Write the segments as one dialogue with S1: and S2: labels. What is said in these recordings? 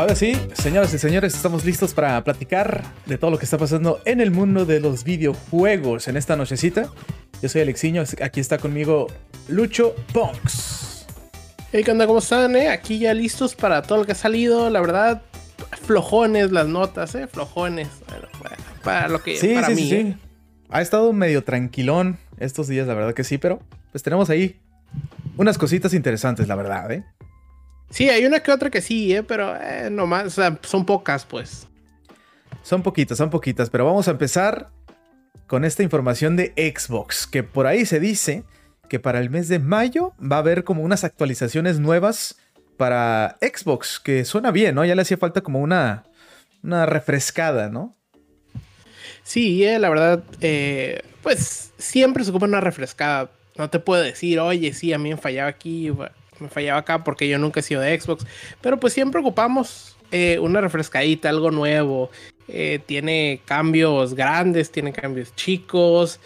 S1: Ahora sí, señoras y señores, estamos listos para platicar de todo lo que está pasando en el mundo de los videojuegos en esta nochecita. Yo soy Alexiño, aquí está conmigo Lucho Punks.
S2: Hey, ¿qué onda? ¿Cómo están? Eh? Aquí ya listos para todo lo que ha salido. La verdad, flojones las notas, ¿eh? Flojones. Bueno, para lo que
S1: sí,
S2: para
S1: sí,
S2: mí.
S1: sí,
S2: ¿eh?
S1: Ha estado medio tranquilón estos días, la verdad que sí, pero pues tenemos ahí unas cositas interesantes, la verdad, ¿eh?
S2: Sí, hay una que otra que sí, ¿eh? Pero eh, nomás, o sea, son pocas, pues.
S1: Son poquitas, son poquitas, pero vamos a empezar con esta información de Xbox, que por ahí se dice que para el mes de mayo va a haber como unas actualizaciones nuevas para Xbox, que suena bien, ¿no? Ya le hacía falta como una, una refrescada, ¿no?
S2: Sí, eh, la verdad, eh, pues siempre se ocupa una refrescada. No te puedo decir, oye, sí, a mí me fallaba aquí, me fallaba acá porque yo nunca he sido de Xbox. Pero pues siempre ocupamos eh, una refrescadita, algo nuevo. Eh, tiene cambios grandes, tiene cambios chicos.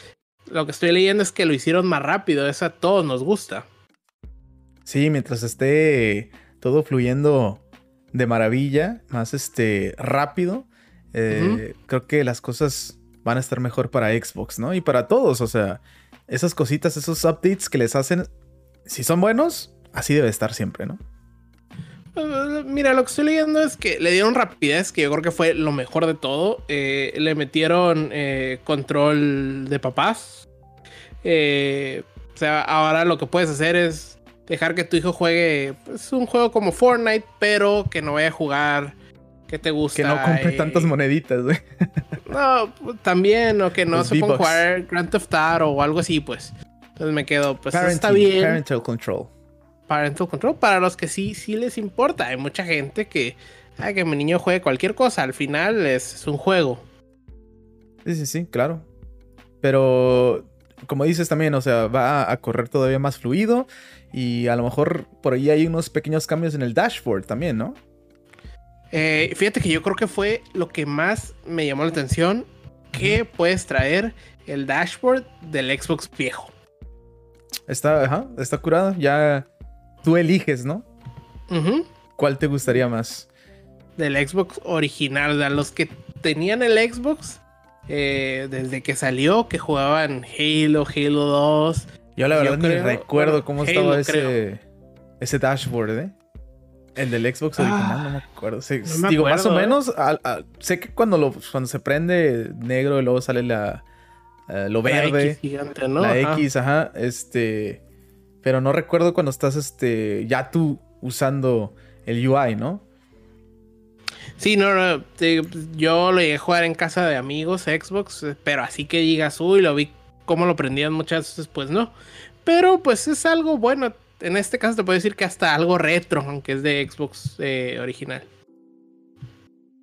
S2: Lo que estoy leyendo es que lo hicieron más rápido, eso a todos nos gusta.
S1: Sí, mientras esté todo fluyendo de maravilla, más este rápido, eh, creo que las cosas van a estar mejor para Xbox, ¿no? Y para todos, o sea, esas cositas, esos updates que les hacen, si son buenos, así debe estar siempre, ¿no?
S2: Mira, lo que estoy leyendo es que le dieron rapidez, que yo creo que fue lo mejor de todo. Eh, le metieron eh, control de papás. Eh, o sea, ahora lo que puedes hacer es dejar que tu hijo juegue pues, un juego como Fortnite, pero que no vaya a jugar. Que te gusta.
S1: Que no compre tantas moneditas, güey.
S2: No, también, o que no
S1: Los
S2: se ponga jugar Grand Theft Auto o algo así, pues. Entonces me quedo, pues está bien.
S1: Parental control.
S2: Parental control para los que sí, sí les importa. Hay mucha gente que, ay, que mi niño juegue cualquier cosa. Al final es, es un juego.
S1: Sí, sí, sí, claro. Pero, como dices también, o sea, va a correr todavía más fluido. Y a lo mejor por ahí hay unos pequeños cambios en el dashboard también, ¿no?
S2: Eh, fíjate que yo creo que fue lo que más me llamó la atención. Que puedes traer el dashboard del Xbox viejo.
S1: Está, ajá, está curado. Ya tú eliges, ¿no?
S2: Ujú.
S1: ¿Cuál te gustaría más?
S2: Del Xbox original. O sea, los que tenían el Xbox eh, desde que salió, que jugaban Halo, Halo 2.
S1: Yo la
S2: Yo
S1: verdad ni
S2: creo-
S1: recuerdo cómo
S2: Halo,
S1: estaba ese,
S2: creo.
S1: ese dashboard, ¿eh? El del Xbox original,
S2: Ah,
S1: no me acuerdo. Sí,
S2: no me
S1: digo, más o
S2: ¿eh?
S1: menos, sé que cuando, lo, cuando se prende negro y luego sale la, eh, lo
S2: La
S1: verde.
S2: X gigante, ¿no?
S1: La
S2: Ajá.
S1: X, ajá. Este. Pero no recuerdo cuando estás este. Ya tú usando el UI, ¿no?
S2: Sí, no, no, te- yo lo llegué a jugar en casa de amigos, Xbox, pero así que digas, uy, lo vi cómo lo prendían muchas veces, pues no. Pero pues es algo bueno. En este caso te puedo decir que hasta algo retro, aunque es de Xbox eh, original.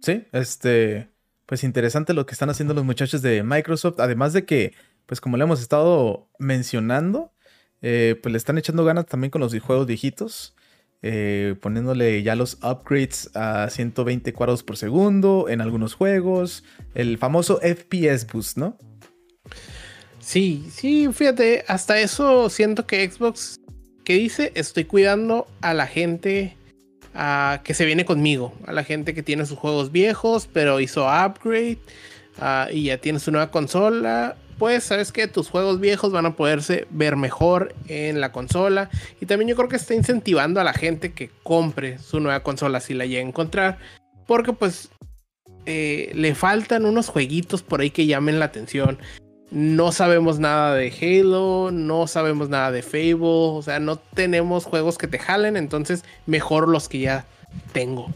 S1: Sí, este. Pues interesante lo que están haciendo los muchachos de Microsoft. Además de que, pues como le hemos estado mencionando, eh, pues le están echando ganas también con los juegos viejitos. eh, poniéndole ya los upgrades a 120 cuadros por segundo en algunos juegos. El famoso FPS boost, ¿no?
S2: Sí, sí, fíjate, hasta eso siento que Xbox, que dice, estoy cuidando a la gente ah, que se viene conmigo, a la gente que tiene sus juegos viejos, pero hizo upgrade ah, y ya tiene su nueva consola. Pues sabes que tus juegos viejos van a poderse ver mejor en la consola. Y también yo creo que está incentivando a la gente que compre su nueva consola si la llega a encontrar. Porque pues eh, le faltan unos jueguitos por ahí que llamen la atención. No sabemos nada de Halo, no sabemos nada de Fable, o sea, no tenemos juegos que te jalen, entonces mejor los que ya tengo.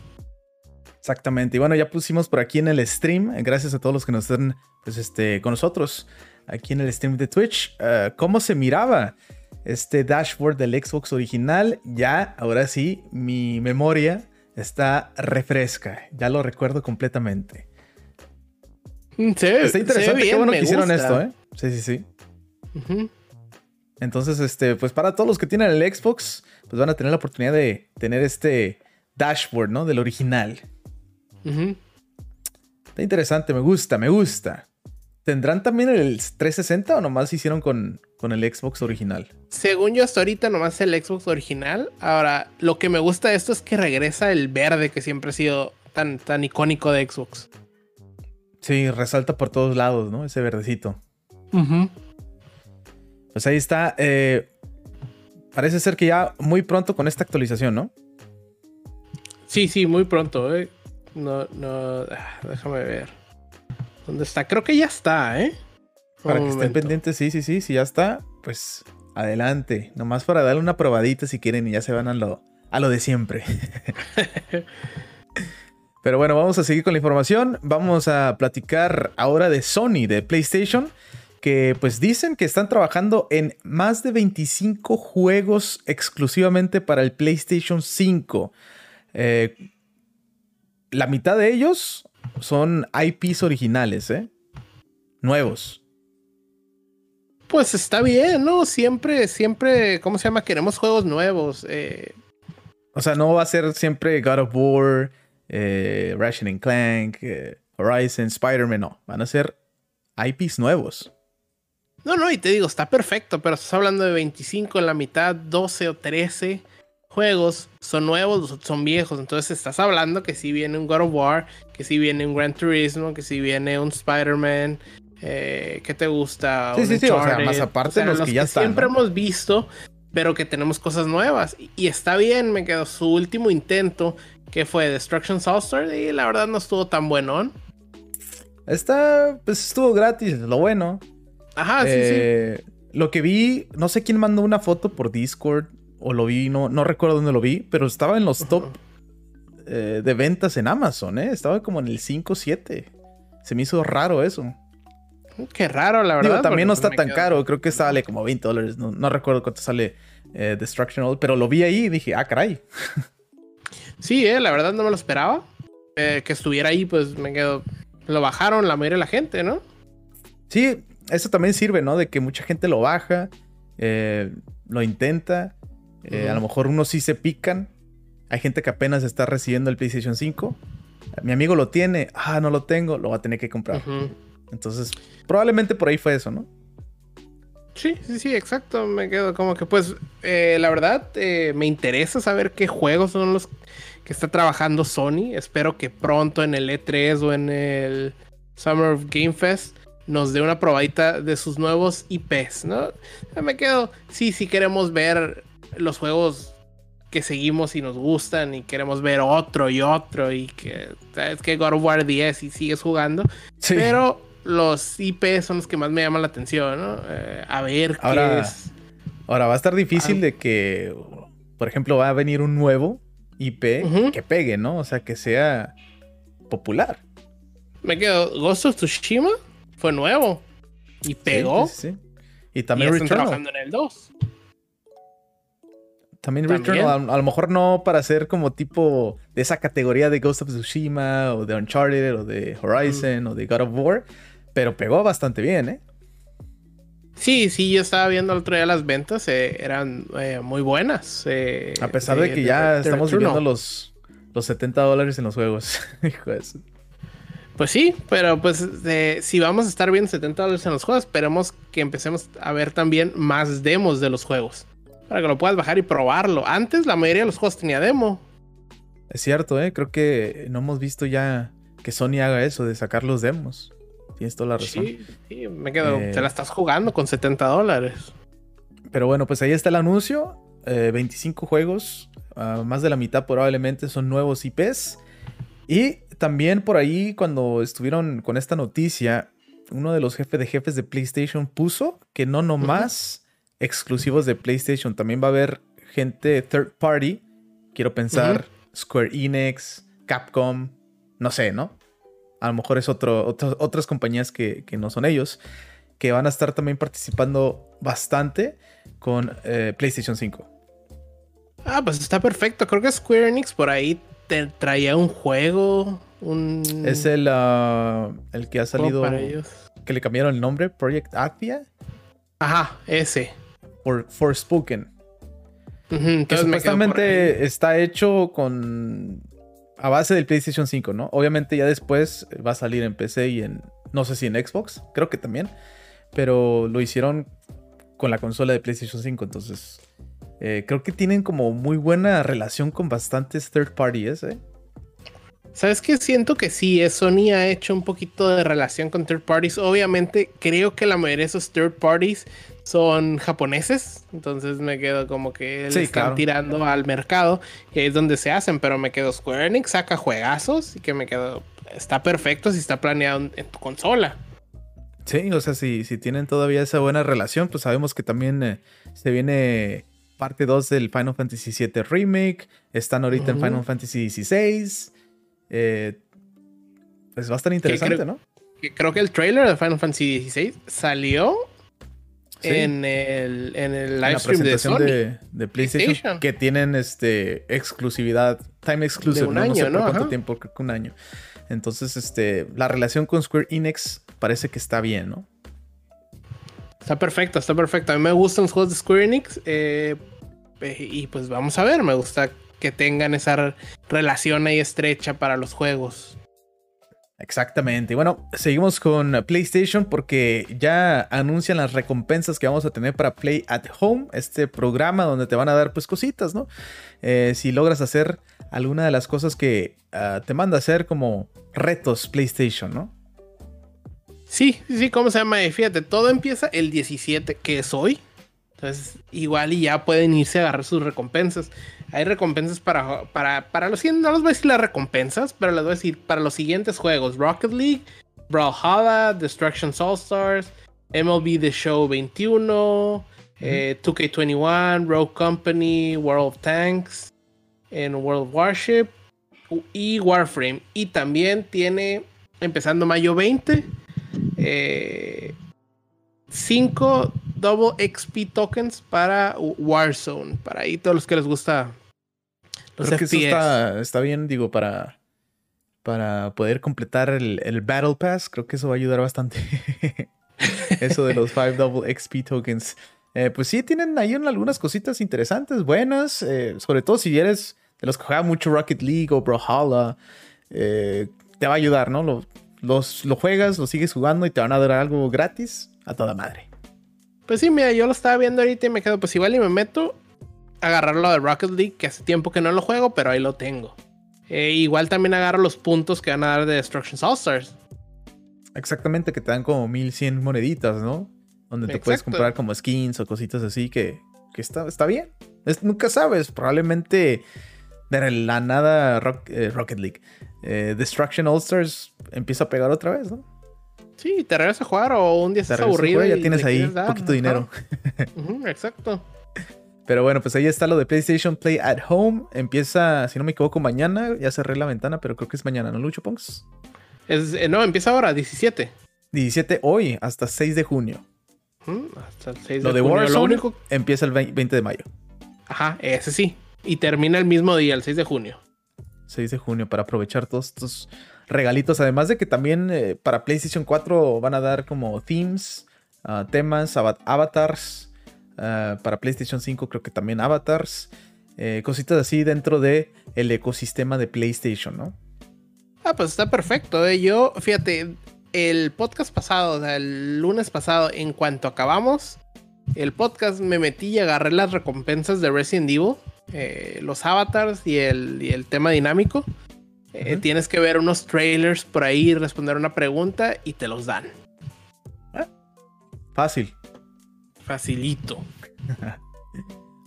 S1: Exactamente. Y bueno, ya pusimos por aquí en el stream, eh, gracias a todos los que nos están pues, este, con nosotros aquí en el stream de Twitch, eh, cómo se miraba este dashboard del Xbox original. Ya, ahora sí, mi memoria está refresca. Ya lo recuerdo completamente.
S2: Mm, Se ve,
S1: Está interesante,
S2: se ve
S1: qué
S2: bien,
S1: bueno que hicieron
S2: gusta.
S1: esto, ¿eh? Sí, sí, sí. Entonces, este, pues para todos los que tienen el Xbox, pues van a tener la oportunidad de tener este dashboard, ¿no? Del original. Está interesante, me gusta, me gusta. ¿Tendrán también el 360 o nomás hicieron con, con el Xbox original?
S2: Según yo hasta ahorita nomás el Xbox original. Ahora, lo que me gusta de esto es que regresa el verde que siempre ha sido tan, tan icónico de Xbox.
S1: Sí, resalta por todos lados, ¿no? Ese verdecito. Pues ahí está. Eh, parece ser que ya muy pronto con esta actualización, ¿no?
S2: Sí, sí, muy pronto. Eh. No, no, ah, déjame ver. ¿Dónde está? Creo que ya está, ¿eh?
S1: Para que estén pendientes, sí, sí, sí, si ya está, pues adelante. Nomás para darle una probadita si quieren y ya se van a lo, a lo de siempre. Pero bueno, vamos a seguir con la información. Vamos a platicar ahora de Sony, de PlayStation, que pues dicen que están trabajando en más de 25 juegos exclusivamente para el PlayStation 5. Eh, la mitad de ellos son IPs originales, ¿eh? Nuevos.
S2: Pues está bien, ¿no? Siempre, siempre, ¿cómo se llama? Queremos juegos nuevos. Eh.
S1: O sea, no va a ser siempre God of War, eh, Ratchet Clank, eh, Horizon, Spider-Man, no. Van a ser IPs nuevos.
S2: No, no, y te digo, está perfecto, pero estás hablando de 25 en la mitad, 12 o 13 juegos son nuevos, son viejos. Entonces estás hablando que si viene un God of War, que si viene un Gran Turismo, que si viene un Spider-Man, eh, ¿qué te gusta?
S1: Sí, sí, sí, o sea, más aparte los, que ya están.
S2: Siempre hemos visto, pero que tenemos cosas nuevas. Y, está bien, me quedó su último intento, que fue Destruction Soulstar, y la verdad no estuvo tan bueno.
S1: Está, pues estuvo gratis, lo bueno.
S2: Ajá, sí, sí.
S1: Eh, lo que vi, no sé quién mandó una foto por Discord o lo vi, no, no recuerdo dónde lo vi, pero estaba en los top eh, de ventas en Amazon, ¿eh? Estaba como en el 5-7. Se me hizo raro eso.
S2: Qué raro, la verdad.
S1: también no está tan caro, creo que sale como 20 dólares, no, recuerdo cuánto sale eh, Destruction pero lo vi ahí y dije, ah, caray.
S2: sí, eh, la verdad no me lo esperaba. Eh, que estuviera ahí, pues me quedo. Lo bajaron la mayoría de la gente, ¿no?
S1: Sí, eso también sirve, ¿no? De que mucha gente lo baja, lo intenta eh, a lo mejor unos sí se pican. Hay gente que apenas está recibiendo el PlayStation 5. Mi amigo lo tiene. Ah, no lo tengo. Lo va a tener que comprar. Entonces, probablemente por ahí fue eso, ¿no?
S2: Sí, sí, sí, exacto. Me quedo como que, pues, eh, la verdad, eh, me interesa saber qué juegos son los que está trabajando Sony. Espero que pronto en el E3 o en el Summer of Game Fest nos dé una probadita de sus nuevos IPs, ¿no? Me quedo, sí, sí queremos ver los juegos que seguimos y nos gustan y queremos ver otro y otro y que sabes que God of War 10 y sigues jugando. Pero los IP son los que más me llaman la atención, ¿no? Eh, a ver
S1: ahora,
S2: qué es.
S1: Ahora va a estar difícil de que, por ejemplo, va a venir un nuevo IP que pegue, ¿no? O sea, que sea popular.
S2: Me quedo. Ghost of Tsushima fue nuevo y pegó. Sí,
S1: Y también
S2: y trabajando en el 2.
S1: También, Returnal, a, lo mejor no para ser como tipo de esa categoría de Ghost of Tsushima o de Uncharted o de Horizon o de God of War, pero pegó bastante bien, ¿eh?
S2: Sí, sí, yo estaba viendo el otro día las ventas, eh, eran eh, muy buenas. Eh,
S1: a pesar de, que ya estamos viendo los, los 70 dólares en los juegos.
S2: Pues sí, pero pues si vamos a estar viendo 70 dólares en los juegos, esperemos que empecemos a ver también más demos de los juegos. Para que lo puedas bajar y probarlo. Antes la mayoría de los juegos tenía demo.
S1: Es cierto, ¿eh? Creo que no hemos visto ya que Sony haga eso de sacar los demos. Tienes toda la razón.
S2: Sí, sí me quedo. te la estás jugando con 70 dólares.
S1: Pero bueno, pues ahí está el anuncio. 25 eh, juegos. Ah, más de la mitad probablemente son nuevos IPs. Y también por ahí, cuando estuvieron con esta noticia, uno de los jefes de jefes de PlayStation puso que no nomás exclusivos de PlayStation. También va a haber gente third party. Quiero pensar Square Enix, Capcom, no sé, ¿no? A lo mejor es otro, otras compañías que, no son ellos, que van a estar también participando bastante con eh, PlayStation 5.
S2: Ah, pues está perfecto. Creo que Square Enix por ahí te traía un juego. Un...
S1: Es el, ah, el que ha salido. Que le cambiaron el nombre, Project Athia.
S2: Ajá, ese
S1: por Forspoken. que supuestamente está hecho con. a base del PlayStation 5, ¿no? Obviamente ya después va a salir en PC y en, No sé si en Xbox, creo que también. Pero lo hicieron con la consola de PlayStation 5. Entonces, eh, creo que tienen como muy buena relación con bastantes third parties, ¿eh?
S2: ¿Sabes qué? Siento que sí, eh, Sony ha hecho un poquito de relación con third parties. Obviamente, creo que la mayoría de esos third parties son japoneses. Entonces me quedo como que le están tirando al mercado. Y ahí es donde se hacen. Pero me quedo Square Enix, saca juegazos. Y que me quedo. Está perfecto si está planeado en tu consola.
S1: Sí, o sea, si, si tienen todavía esa buena relación, pues sabemos que también eh, se viene parte 2 del Final Fantasy VII Remake. Están ahorita en Final Fantasy XVI. Eh, pues va a estar interesante, ¿no?
S2: creo que el trailer de Final Fantasy XVI salió en, el, en el live stream de, Sony.
S1: de, PlayStation, que tienen este exclusividad, time exclusive,
S2: un año,
S1: no, sé por cuánto tiempo, creo que un año. Entonces, este, la relación con Square Enix parece que está bien, ¿no?
S2: Está perfecto, está perfecto. A mí me gustan los juegos de Square Enix. Eh, y pues vamos a ver, me gusta que tengan esa relación ahí estrecha para los juegos.
S1: Exactamente. Y bueno, seguimos con PlayStation porque ya anuncian las recompensas que vamos a tener para Play at Home, este programa donde te van a dar pues cositas, ¿no? Eh, si logras hacer alguna de las cosas que ah, te manda a hacer como retos PlayStation, ¿no?
S2: Sí, sí, ¿cómo se llama? Fíjate, todo empieza el 17, que es hoy. Entonces, igual y ya pueden irse a agarrar sus recompensas. Hay recompensas para, para, para los siguientes, no les voy a decir las recompensas, pero les voy a decir para los siguientes juegos: Rocket League, Brawlhalla, Destruction All Stars, MLB The Show 21, 2K21, eh, Rogue Company, World of Tanks, en World Warship y Warframe. Y también tiene, empezando mayo 20, 5 eh, Double XP tokens para Warzone. Para ahí todos los que les gusta
S1: los Creo que eso está, bien, digo, para, para poder completar el, Battle Pass. Creo que eso va a ayudar bastante. eso de los 5 Double XP tokens. Eh, pues sí, tienen ahí algunas cositas interesantes, buenas. Eh, sobre todo si eres de los que juegan mucho Rocket League o Brawlhalla. te va a ayudar, ¿no? Lo, los, lo juegas, lo sigues jugando y te van a dar algo gratis a toda madre.
S2: Pues sí, mira, yo lo estaba viendo ahorita y me quedo, pues igual y me meto a agarrar lo de Rocket League, que hace tiempo que no lo juego, pero ahí lo tengo. Eh, igual también agarro los puntos que van a dar de Destruction All Stars.
S1: Exactamente, que te dan como 1100 moneditas, ¿no? Donde te puedes comprar como skins o cositas así que, que está, está bien. nunca sabes, probablemente de la nada eh, Rocket League. Eh, Destruction All Stars empieza a pegar otra vez, ¿no?
S2: Sí, te regresas a jugar o un día estás aburrido.
S1: y ya tienes ahí poquito dinero.
S2: exacto.
S1: Pero bueno, pues ahí está lo de PlayStation Play at Home. Empieza, si no me equivoco, mañana. Ya cerré la ventana, pero creo que es mañana, ¿no, Lucho Ponks?
S2: Es, eh, no, empieza ahora, 17.
S1: 17 hoy, hasta 6 de junio.
S2: hasta el 6 de
S1: lo de junio. lo único... empieza el 20 de mayo.
S2: Ajá, ese sí. Y termina el mismo día, el 6 de junio.
S1: 6 de junio, para aprovechar todos estos regalitos. Además de que también eh, para PlayStation 4 van a dar como themes, ah, temas, avatars. Ah, para PlayStation 5 creo que también avatars. Eh, cositas así dentro de el ecosistema de PlayStation, ¿no?
S2: Ah, pues está perfecto. ¿eh? Yo, fíjate, el podcast pasado, el lunes pasado, en cuanto acabamos el podcast, me metí y agarré las recompensas de Resident Evil. Eh, los avatars y el, el tema dinámico. Eh, tienes que ver unos trailers por ahí, responder una pregunta y te los dan.
S1: Ah, fácil.
S2: Facilito.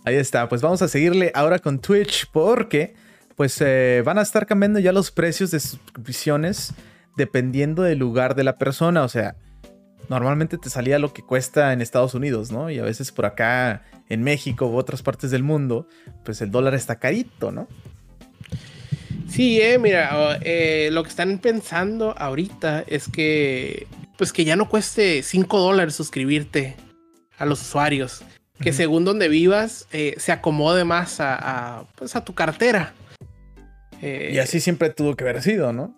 S1: ahí está, pues vamos a seguirle ahora con Twitch porque pues eh, van a estar cambiando ya los precios de suscripciones dependiendo del lugar de la persona. O sea, normalmente te salía lo que cuesta en Estados Unidos, ¿no? Y a veces por acá en México u otras partes del mundo, pues el dólar está carito, ¿no?
S2: Sí, eh, mira, eh, lo que están pensando ahorita es que, pues que ya no cueste 5 dólares suscribirte a los usuarios. Que según donde vivas, eh, se acomode más a, pues a tu cartera.
S1: y así siempre tuvo que haber sido, ¿no?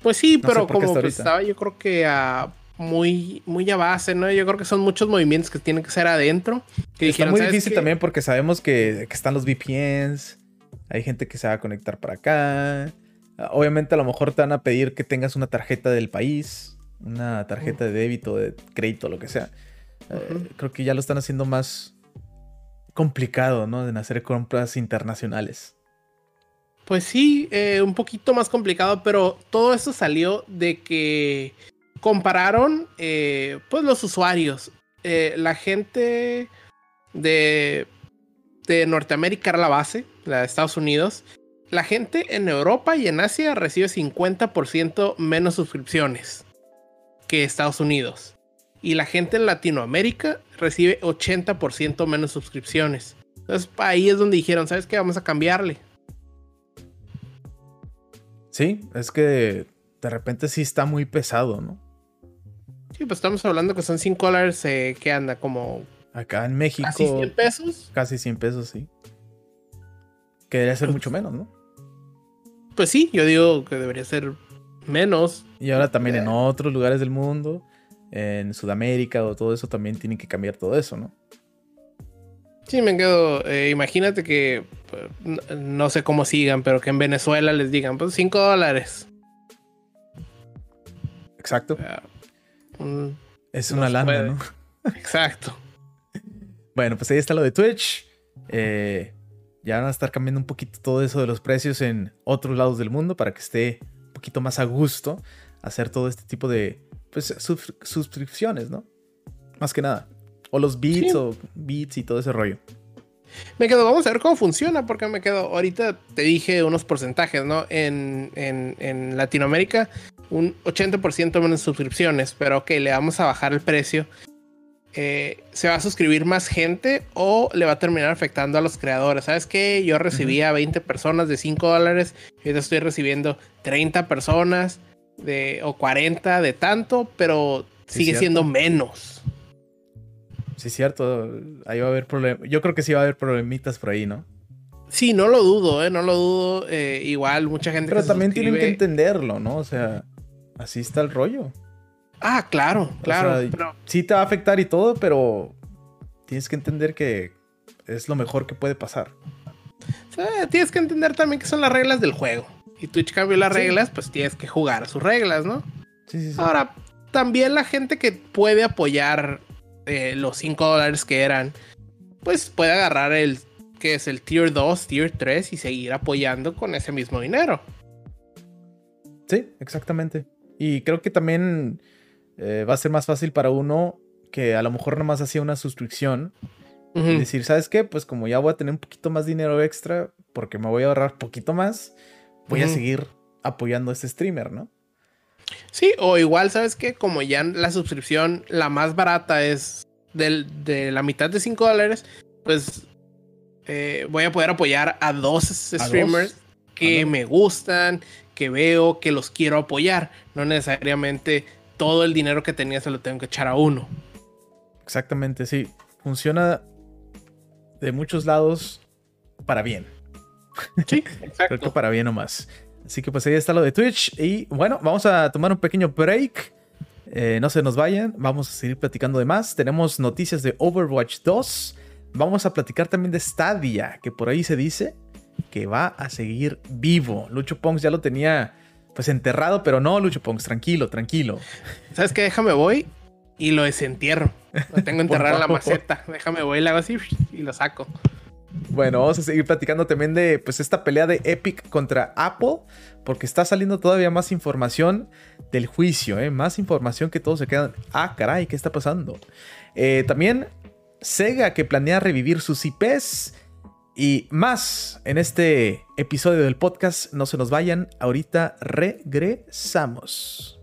S2: Pues sí, pero como estaba yo creo que a muy, muy a base, ¿no? Yo creo que son muchos movimientos que tienen que ser adentro. Que
S1: Está muy difícil también porque sabemos que, están los VPNs, hay gente que se va a conectar para acá. Obviamente a lo mejor te van a pedir que tengas una tarjeta del país. una tarjeta de débito, de crédito, lo que sea. Eh, creo que ya lo están haciendo más complicado, ¿no? En hacer compras internacionales.
S2: Pues sí, eh, un poquito más complicado, pero todo esto salió de que compararon, eh, pues los usuarios, la gente de, de Norteamérica era la base, la de Estados Unidos. La gente en Europa y en Asia recibe 50% menos suscripciones que Estados Unidos. Y la gente en Latinoamérica recibe 80% menos suscripciones. Entonces ahí es donde dijeron, ¿sabes qué? Vamos a cambiarle.
S1: Sí, es que de repente sí está muy pesado, ¿no?
S2: Sí, pues estamos hablando que son 5 dólares eh, que anda como...
S1: Acá en México...
S2: Casi 100 pesos.
S1: Casi 100 pesos, sí. Que debería ser pues mucho menos, ¿no?
S2: Pues sí, yo digo que debería ser menos.
S1: Y ahora también en otros lugares del mundo, en Sudamérica o todo eso, también tienen que cambiar todo eso, ¿no?
S2: Sí, me quedo. Eh, imagínate que pues, no, sé cómo sigan, pero que en Venezuela les digan, pues 5 dólares.
S1: Exacto. es una lana, ¿no?
S2: Exacto.
S1: Bueno, pues ahí está lo de Twitch. Eh, ya van a estar cambiando un poquito todo eso de los precios en otros lados del mundo para que esté un poquito más a gusto hacer todo este tipo de pues, suscripciones, ¿no? Más que nada. O los beats o beats y todo ese rollo.
S2: Me quedo, vamos a ver cómo funciona, porque me quedo, ahorita te dije unos porcentajes, ¿no? En, en, en Latinoamérica, un 80% menos suscripciones, pero ok, le vamos a bajar el precio eh, se va a suscribir más gente o le va a terminar afectando a los creadores. ¿Sabes qué? Yo recibía 20 personas de 5 dólares y ahora estoy recibiendo 30 personas de, o 40 de tanto, pero sigue siendo menos.
S1: Sí, es cierto. Ahí va a haber problemas. Yo creo que sí va a haber problemitas por ahí, ¿no?
S2: Sí, no lo dudo, ¿eh? No lo dudo. Eh, igual, mucha gente.
S1: Pero también tienen que entenderlo, ¿no? O sea, así está el rollo.
S2: Ah, claro, claro.
S1: Sí te va a afectar y todo, pero tienes que entender que es lo mejor que puede pasar.
S2: tienes que entender también que son las reglas del juego. Y Twitch cambió las reglas, pues tienes que jugar a sus reglas, ¿no? Sí, sí, sí. Ahora, también la gente que puede apoyar eh, los 5 dólares que eran, pues puede agarrar el que es el tier 2, tier 3 y seguir apoyando con ese mismo dinero.
S1: Sí, exactamente. Y creo que también eh, va a ser más fácil para uno que a lo mejor nomás hacía una suscripción. Y decir, ¿sabes qué? Pues como ya voy a tener un poquito más dinero extra, porque me voy a ahorrar poquito más, voy a seguir apoyando a este streamer, ¿no?
S2: Sí, o igual, ¿sabes qué? Como ya la suscripción, la más barata es de la mitad de 5 dólares, pues eh, voy a poder apoyar a dos streamers que me gustan, que veo, que los quiero apoyar. No necesariamente todo el dinero que tenía se lo tengo que echar a uno.
S1: Exactamente, sí. Funciona de muchos lados para bien.
S2: Sí, exacto.
S1: Creo que para bien o más. Así que pues ahí está lo de Twitch. Y bueno, vamos a tomar un pequeño break. Eh, no se nos vayan, vamos a seguir platicando de más. Tenemos noticias de Overwatch 2. Vamos a platicar también de Stadia, que por ahí se dice que va a seguir vivo. Lucho Pongs ya lo tenía pues enterrado, pero no, Lucho Pongs, tranquilo, tranquilo.
S2: ¿Sabes qué? Déjame voy y lo desentierro. Lo tengo enterrado en la maceta. Déjame voy, le hago así y lo saco.
S1: Bueno, vamos a seguir platicando también de pues esta pelea de Epic contra Apple, porque está saliendo todavía más información del juicio, ¿eh? más información que todos se quedan, ah, caray, ¿qué está pasando? Eh, también Sega que planea revivir sus IPs y más en este episodio del podcast. No se nos vayan, ahorita regresamos.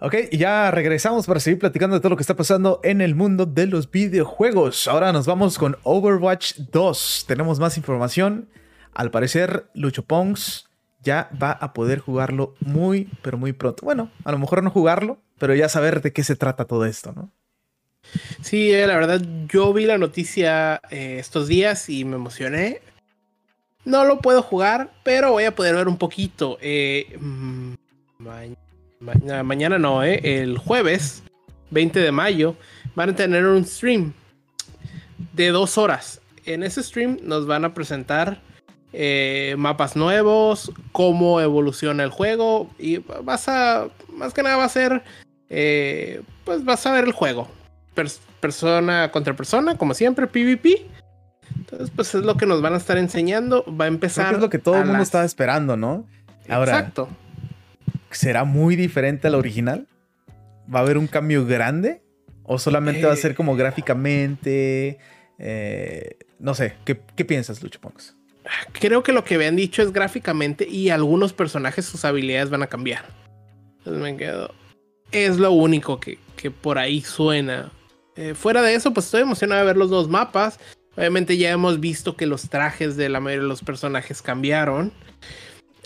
S1: Ok, y ya regresamos para seguir platicando de todo lo que está pasando en el mundo de los videojuegos. Ahora nos vamos con Overwatch 2. Tenemos más información. Al parecer, Lucho Pongs ya va a poder jugarlo muy, pero muy pronto. Bueno, a lo mejor no jugarlo, pero ya saber de qué se trata todo esto, ¿no?
S2: Sí, eh, la verdad, yo vi la noticia eh, estos días y me emocioné. No lo puedo jugar, pero voy a poder ver un poquito. Eh, mm, mañana no, el jueves 20 de mayo van a tener un stream de dos horas. En ese stream nos van a presentar mapas nuevos, cómo evoluciona el juego y vas a, más que nada va a ser, pues vas a ver el juego, persona contra persona, como siempre, PvP. Entonces, pues es lo que nos van a estar enseñando. Va a empezar.
S1: es lo que todo el mundo estaba esperando, ¿no? Ahora, Exacto. ¿será muy diferente al original? ¿Va a haber un cambio grande? ¿O solamente va a ser como gráficamente? Eh, no sé, ¿qué, piensas, Lucho Ponks?
S2: Creo que lo que habían dicho es gráficamente y algunos personajes sus habilidades van a cambiar. Entonces me quedo. Es lo único que, por ahí suena. Eh, fuera de eso, pues estoy emocionado de ver los dos mapas. Obviamente ya hemos visto que los trajes de la mayoría de los personajes cambiaron.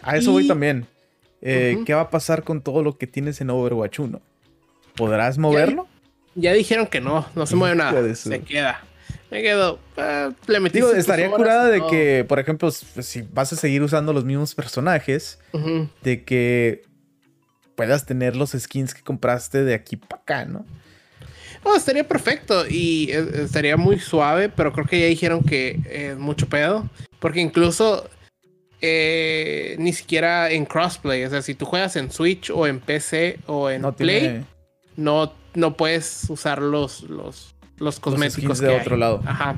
S1: A eso voy también. Eh, ¿Qué va a pasar con todo lo que tienes en Overwatch 1? ¿Podrás moverlo?
S2: Ya, dijeron que no, no se mueve nada. Se queda. Me quedo. Eh,
S1: Digo, estaría curada de que, por ejemplo, si vas a seguir usando los mismos personajes, de que puedas tener los skins que compraste de aquí para acá, ¿no?
S2: No, estaría perfecto y eh, estaría muy suave, pero creo que ya dijeron que es mucho pedo. Porque incluso eh, ni siquiera en crossplay, o sea, si tú juegas en Switch o en PC o en Play, no, no puedes usar los, los, los cosméticos
S1: de otro lado.
S2: Ajá.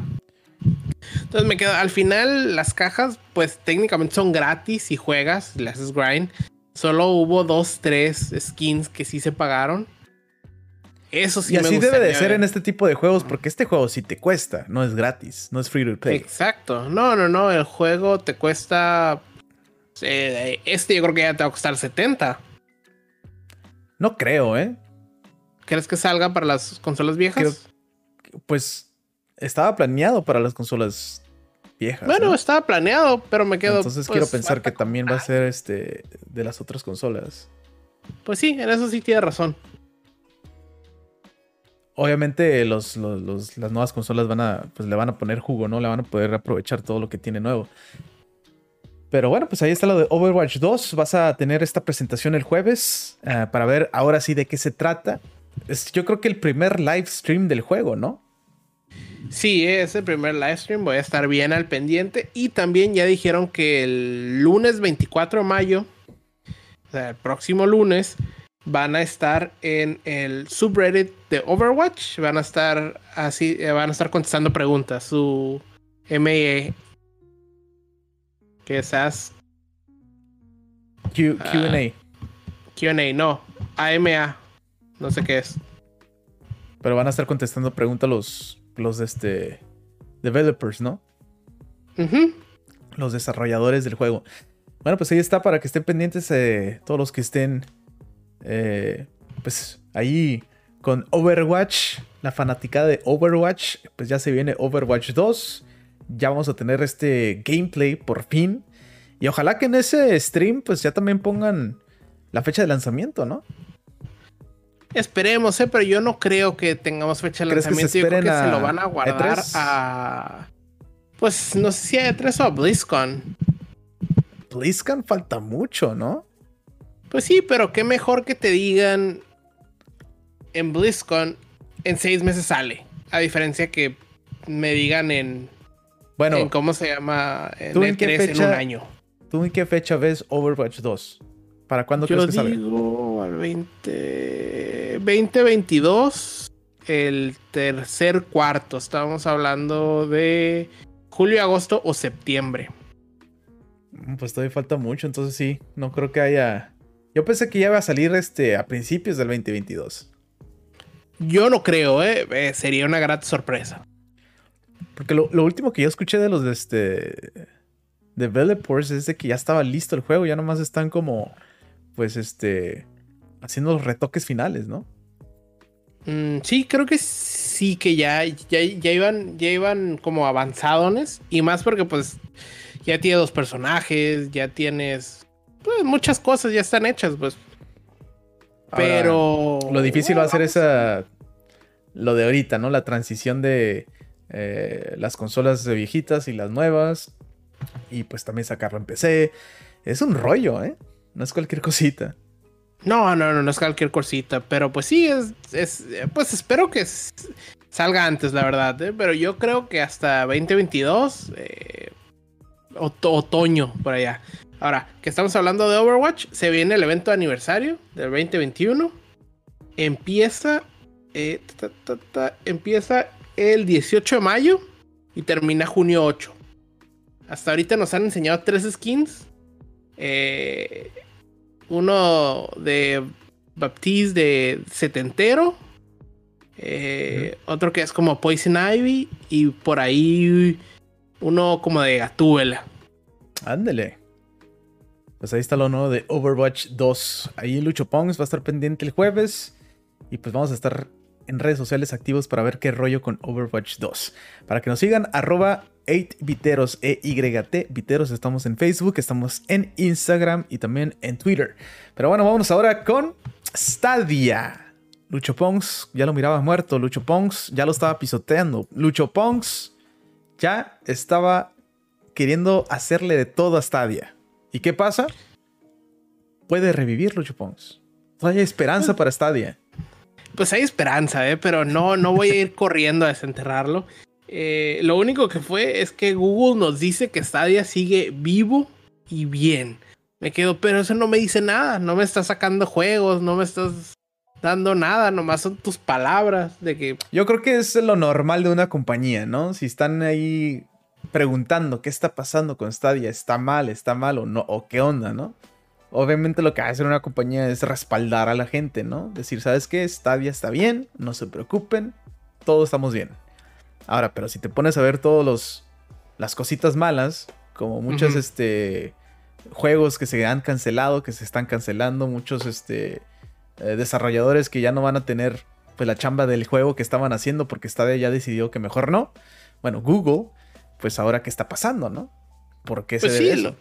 S2: Entonces me quedo, al final las cajas pues técnicamente son gratis y juegas, le haces grind. Solo hubo dos, tres skins que sí se pagaron. Eso sí
S1: y así debe de ser en este tipo de juegos, porque este juego sí te cuesta, no es gratis, no es free to play.
S2: Exacto. No, no, no. El juego te cuesta. Eh, este yo creo que ya te va a costar 70.
S1: No creo, ¿eh?
S2: ¿Crees que salga para las consolas viejas?
S1: pues estaba planeado para las consolas viejas.
S2: Bueno, estaba planeado, pero me quedo.
S1: Entonces quiero pues, pensar que también va a ser este de las otras consolas.
S2: Pues sí, en eso sí tiene razón
S1: obviamente los, las nuevas consolas van a, pues le van a poner jugo, ¿no? Le van a poder aprovechar todo lo que tiene nuevo. Pero bueno, pues ahí está lo de Overwatch 2. Vas a tener esta presentación el jueves eh, para ver ahora sí de qué se trata. Es, yo creo que el primer live stream del juego, ¿no?
S2: Sí, es el primer live stream. Voy a estar bien al pendiente. Y también ya dijeron que el lunes 24 de mayo, o sea, el próximo lunes, van a estar en el subreddit de Overwatch. Van a estar así, eh, van a estar contestando preguntas. Su ME que es Ask
S1: Q, QA.
S2: QA, no. AMA. No sé qué es.
S1: Pero van a estar contestando preguntas los, los este, developers, ¿no? Los desarrolladores del juego. Bueno, pues ahí está para que estén pendientes eh, todos los que estén eh, pues ahí con Overwatch, la fanaticada de Overwatch, pues ya se viene Overwatch 2. Ya vamos a tener este gameplay por fin. Y ojalá que en ese stream pues ya también pongan la fecha de lanzamiento, ¿no?
S2: Esperemos, ¿eh? pero yo no creo que tengamos fecha de lanzamiento. yo creo que se lo van a guardar a. Pues no sé si a E3 o a BlizzCon.
S1: BlizzCon falta mucho, ¿no?
S2: Pues sí, pero qué mejor que te digan en BlizzCon en seis meses sale. A diferencia que me digan en. Bueno. En cómo se llama. En ¿tú en, qué fecha, en un año.
S1: ¿Tú en qué fecha ves Overwatch 2? ¿Para cuándo crees que
S2: sale? Yo al 20. 2022. El tercer cuarto. Estábamos hablando de julio, agosto o septiembre.
S1: Pues todavía falta mucho, entonces sí. No creo que haya yo pensé que ya iba a salir este, a principios del 2022.
S2: Yo no creo, ¿eh? eh sería una gran sorpresa.
S1: Porque lo, último que yo escuché de los de este, developers es de que ya estaba listo el juego, ya nomás están como, pues, este, haciendo los retoques finales, ¿no?
S2: Mm, sí, creo que sí, que ya, ya, ya, iban, ya iban como avanzadones. Y más porque, pues, ya tienes dos personajes, ya tienes pues, muchas cosas ya están hechas, pues. Pero.
S1: lo difícil va a ser esa. Lo de ahorita, ¿no? La transición de eh, las consolas de viejitas y las nuevas. Y pues también sacarlo en PC. Es un rollo, ¿eh? No es cualquier cosita.
S2: No, no, no, no es cualquier cosita. Pero pues sí, es. es pues espero que salga antes, la verdad. ¿eh? Pero yo creo que hasta 2022. Eh, otoño por allá. Ahora, que estamos hablando de Overwatch, se viene el evento de aniversario del 2021. Empieza, eh, empieza el 18 de mayo y termina junio 8. Hasta ahorita nos han enseñado tres skins. Eh, uno de Baptiste de setentero. Eh, otro que es como Poison Ivy. Y por ahí uno como de Gatúbela.
S1: Ándele. Pues ahí está lo nuevo de Overwatch 2. Ahí Lucho Pongs va a estar pendiente el jueves. Y pues vamos a estar en redes sociales activos para ver qué rollo con Overwatch 2. Para que nos sigan, arroba 8viteros, E-Y-T, Viteros, estamos en Facebook, estamos en Instagram y también en Twitter. Pero bueno, vamos ahora con Stadia. Lucho Pongs ya lo miraba muerto, Lucho Pongs ya lo estaba pisoteando. Lucho Pongs ya estaba queriendo hacerle de todo a Stadia. ¿Y qué pasa? Puede revivir Lucho Pongs. hay esperanza para Stadia.
S2: Pues hay esperanza, ¿eh? pero no, no voy a ir corriendo a desenterrarlo. Eh, lo único que fue es que Google nos dice que Stadia sigue vivo y bien. Me quedo, pero eso no me dice nada. No me está sacando juegos, no me estás dando nada, nomás son tus palabras de que...
S1: Yo creo que es lo normal de una compañía, ¿no? Si están ahí preguntando qué está pasando con Stadia, está mal, está mal o no, o qué onda, ¿no? Obviamente lo que hace una compañía es respaldar a la gente, ¿no? Decir, ¿sabes qué? Stadia está bien, no se preocupen, todos estamos bien. Ahora, pero si te pones a ver todos los las cositas malas, como muchos este juegos que se han cancelado, que se están cancelando, muchos este eh, desarrolladores que ya no van a tener pues la chamba del juego que estaban haciendo porque Stadia ya decidió que mejor no. Bueno, Google, pues ahora qué está pasando, ¿no? ¿Por qué
S2: pues
S1: se Lo,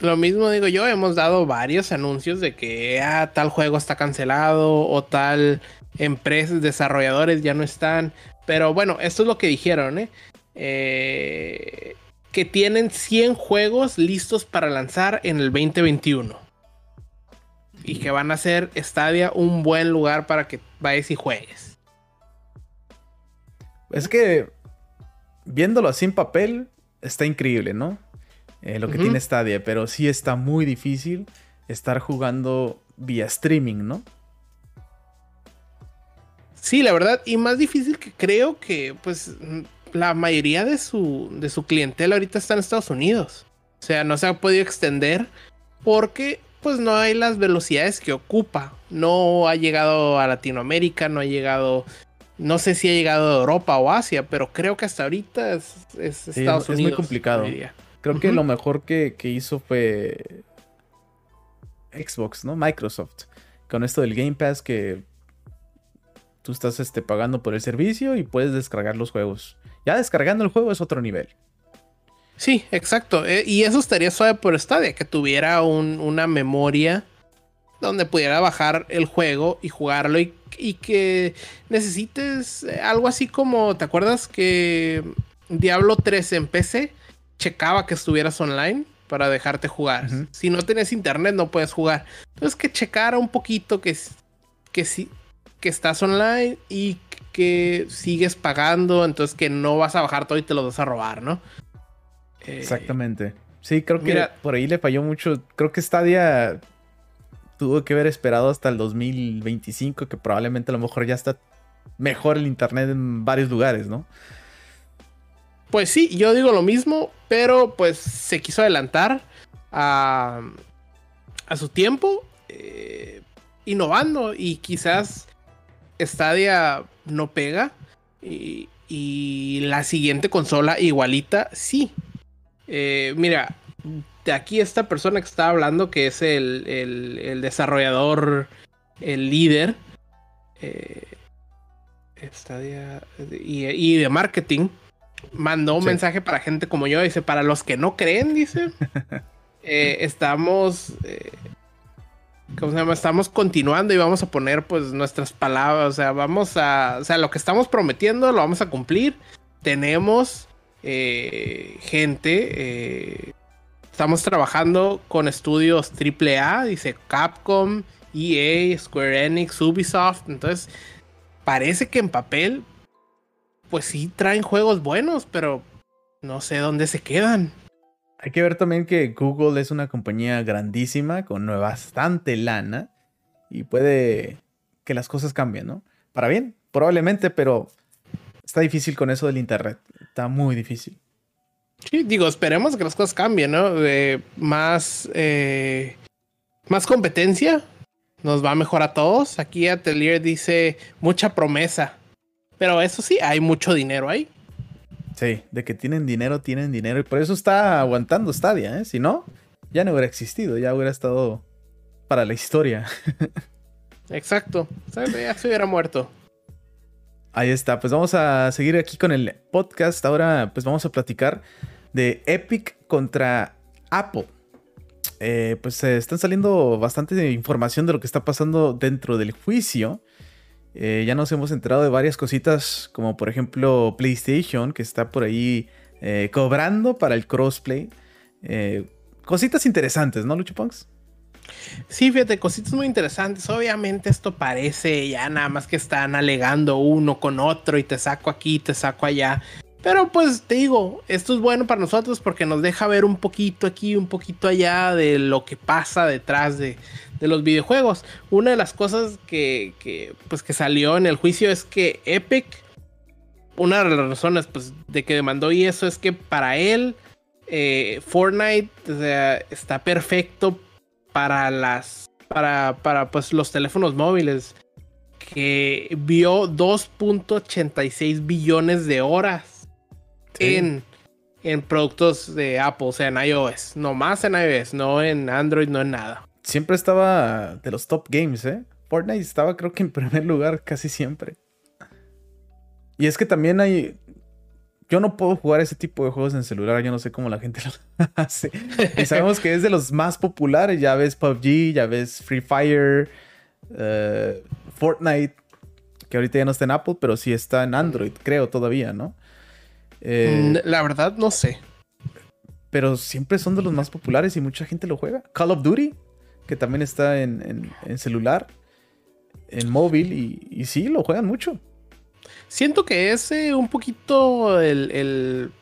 S2: lo, mismo digo yo, hemos dado varios anuncios de que ah, tal juego está cancelado o tal empresas, desarrolladores ya no están. Pero bueno, esto es lo que dijeron, ¿eh? eh que tienen 100 juegos listos para lanzar en el 2021 y que van a hacer Stadia un buen lugar para que vayas y juegues.
S1: Es que viéndolo así en papel está increíble, ¿no? Eh, lo que tiene Stadia, pero sí está muy difícil estar jugando vía streaming, ¿no?
S2: Sí, la verdad, y más difícil que creo que pues la mayoría de su, de su clientela ahorita está en Estados Unidos. O sea, no se ha podido extender porque pues no hay las velocidades que ocupa. No ha llegado a Latinoamérica, no ha llegado, no sé si ha llegado a Europa o Asia, pero creo que hasta ahorita es, Estados Unidos. Es
S1: muy complicado. Creo que lo mejor que, hizo fue Xbox, ¿no? Microsoft. Con esto del Game Pass que tú estás este, pagando por el servicio y puedes descargar los juegos. Ya descargando el juego es otro nivel.
S2: Sí, exacto. Eh, y eso estaría suave por Stadia, que tuviera una memoria donde pudiera bajar el juego y jugarlo y, que necesites algo así como, ¿te acuerdas que Diablo 3 en PC checaba que estuvieras online para dejarte jugar? Si no tienes internet no puedes jugar. Entonces que checara un poquito que, que, sí, que estás online y que sigues pagando, entonces que no vas a bajar todo y te lo vas a robar, ¿no?
S1: Eh, Exactamente. Sí, creo que por ahí le falló mucho. Creo que Stadia tuvo que haber esperado hasta el 2025, que probablemente a lo mejor ya está mejor el internet en varios lugares, ¿no?
S2: Pues sí, yo digo lo mismo, pero pues se quiso adelantar a, a su tiempo, eh, innovando y quizás Stadia no pega y, la siguiente consola igualita sí. Eh, mira, aquí esta persona que está hablando, que es el, desarrollador, el líder, eh, y, de marketing, mandó un mensaje para gente como yo, dice, para los que no creen, dice, eh, estamos... ¿Cómo se llama? Estamos continuando y vamos a poner pues nuestras palabras, o sea, vamos a, o sea, lo que estamos prometiendo lo vamos a cumplir. Tenemos eh, gente. Eh, estamos trabajando con estudios AAA, dice Capcom, EA, Square Enix, Ubisoft. Entonces, parece que en papel, pues sí traen juegos buenos, pero no sé dónde se quedan.
S1: Hay que ver también que Google es una compañía grandísima con bastante lana y puede que las cosas cambien, ¿no? Para bien, probablemente, pero está difícil con eso del Internet. Está muy difícil.
S2: Sí, digo, esperemos que las cosas cambien, ¿no? más, eh, más competencia nos va mejor a todos. Aquí Atelier dice mucha promesa. Pero eso sí, hay mucho dinero ahí.
S1: Sí, de que tienen dinero, tienen dinero. Y por eso está aguantando Stadia, ¿eh? Si no, ya no hubiera existido, ya hubiera estado para la historia.
S2: Exacto. Ya se hubiera muerto.
S1: Ahí está, pues vamos a seguir aquí con el podcast. Ahora pues vamos a platicar de Epic contra Apple. Eh, pues se están saliendo bastante información de lo que está pasando dentro del juicio. Eh, ya nos hemos enterado de varias cositas, como por ejemplo PlayStation, que está por ahí eh, cobrando para el crossplay. Eh, cositas interesantes, ¿no, Lucho Punks?
S2: Sí, fíjate, cositas muy interesantes. Obviamente esto parece ya nada más que están alegando uno con otro y te saco aquí, te saco allá. Pero pues te digo, esto es bueno para nosotros porque nos deja ver un poquito aquí, un poquito allá de lo que pasa detrás de, de los videojuegos. Una de las cosas que, pues, que salió en el juicio es que Epic, una de las razones pues, de que demandó y eso es que para él eh, Fortnite está perfecto para las para, para pues, los teléfonos móviles que vio 2.86 billones de horas en, en productos de Apple, o sea, en iOS, no más en iOS, no en Android, no en nada
S1: siempre estaba de los top games, ¿eh? Fortnite estaba creo que en primer lugar casi siempre. Y es que también hay... Yo no puedo jugar ese tipo de juegos en celular, yo no sé cómo la gente lo hace. Y sabemos que es de los más populares, ya ves PUBG, ya ves Free Fire, eh, Fortnite, que ahorita ya no está en Apple, pero sí está en Android, creo todavía, ¿no?
S2: Eh, la verdad no sé.
S1: Pero siempre son de los más populares y mucha gente lo juega. Call of Duty, que también está en, celular, en móvil, y, sí, lo juegan mucho.
S2: Siento que es un poquito el...